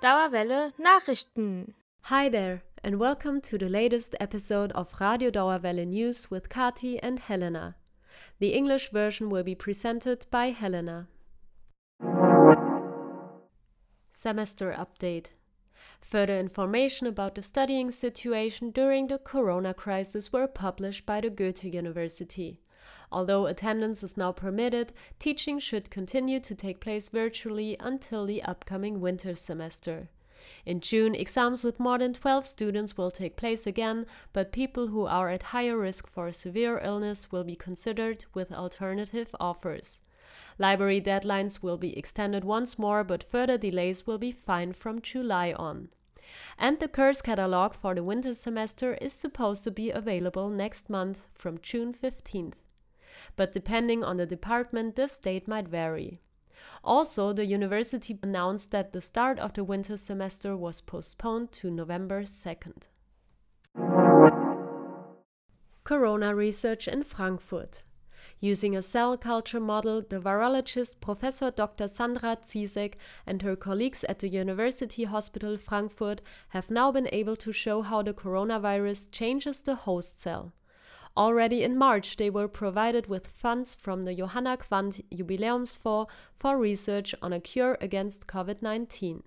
Dauerwelle Nachrichten. Hi there, and welcome to the latest episode of Radio Dauerwelle News with Kati and Helena. The English version will be presented by Helena. Semester Update Further information about the studying situation during the corona crisis were published by the Goethe University. Although attendance is now permitted, teaching should continue to take place virtually until the upcoming winter semester. In June, exams with more than 12 students will take place again, but people who are at higher risk for severe illness will be considered with alternative offers. Library deadlines will be extended once more, but further delays will be fine from July on. And the course catalog for the winter semester is supposed to be available next month from June 15th. But depending on the department, this date might vary. Also, the university announced that the start of the winter semester was postponed to November 2nd. Corona research in Frankfurt. Using a cell culture model, the virologist Professor Dr. Sandra Ciesek and her colleagues at the University Hospital Frankfurt have now been able to show how the coronavirus changes the host cell. Already in March, they were provided with funds from the Johanna Quandt Jubiläumsfonds for research on a cure against COVID 19.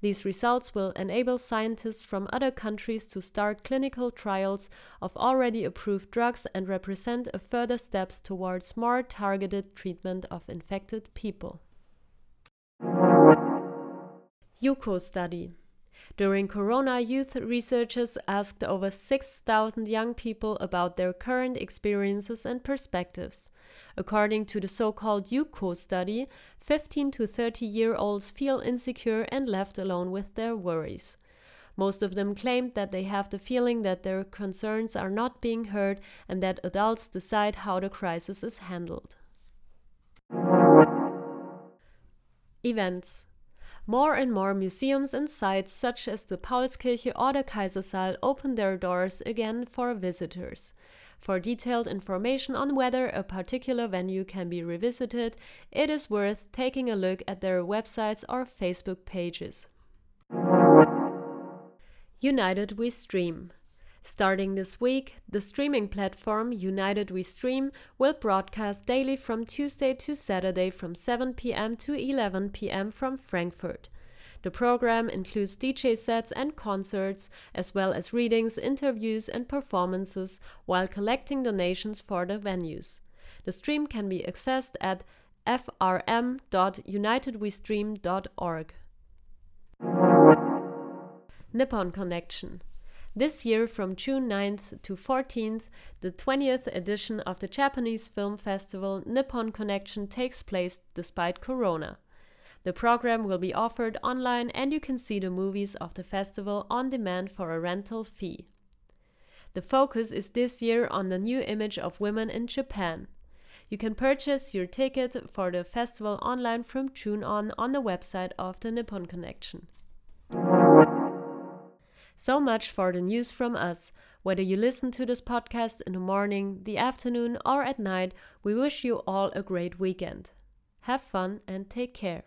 These results will enable scientists from other countries to start clinical trials of already approved drugs and represent a further steps towards more targeted treatment of infected people. JuCo study during Corona, youth researchers asked over 6,000 young people about their current experiences and perspectives. According to the so called JuCo study, 15 to 30 year olds feel insecure and left alone with their worries. Most of them claimed that they have the feeling that their concerns are not being heard and that adults decide how the crisis is handled. Events more and more museums and sites such as the Paulskirche or the Kaisersaal open their doors again for visitors. For detailed information on whether a particular venue can be revisited, it is worth taking a look at their websites or Facebook pages. United We Stream Starting this week, the streaming platform United We Stream will broadcast daily from Tuesday to Saturday from 7 p.m. to 11 p.m. from Frankfurt. The program includes DJ sets and concerts, as well as readings, interviews, and performances, while collecting donations for the venues. The stream can be accessed at frm.unitedwestream.org. Nippon Connection this year, from June 9th to 14th, the 20th edition of the Japanese film festival Nippon Connection takes place despite Corona. The program will be offered online and you can see the movies of the festival on demand for a rental fee. The focus is this year on the new image of women in Japan. You can purchase your ticket for the festival online from June on on the website of the Nippon Connection. So much for the news from us. Whether you listen to this podcast in the morning, the afternoon, or at night, we wish you all a great weekend. Have fun and take care.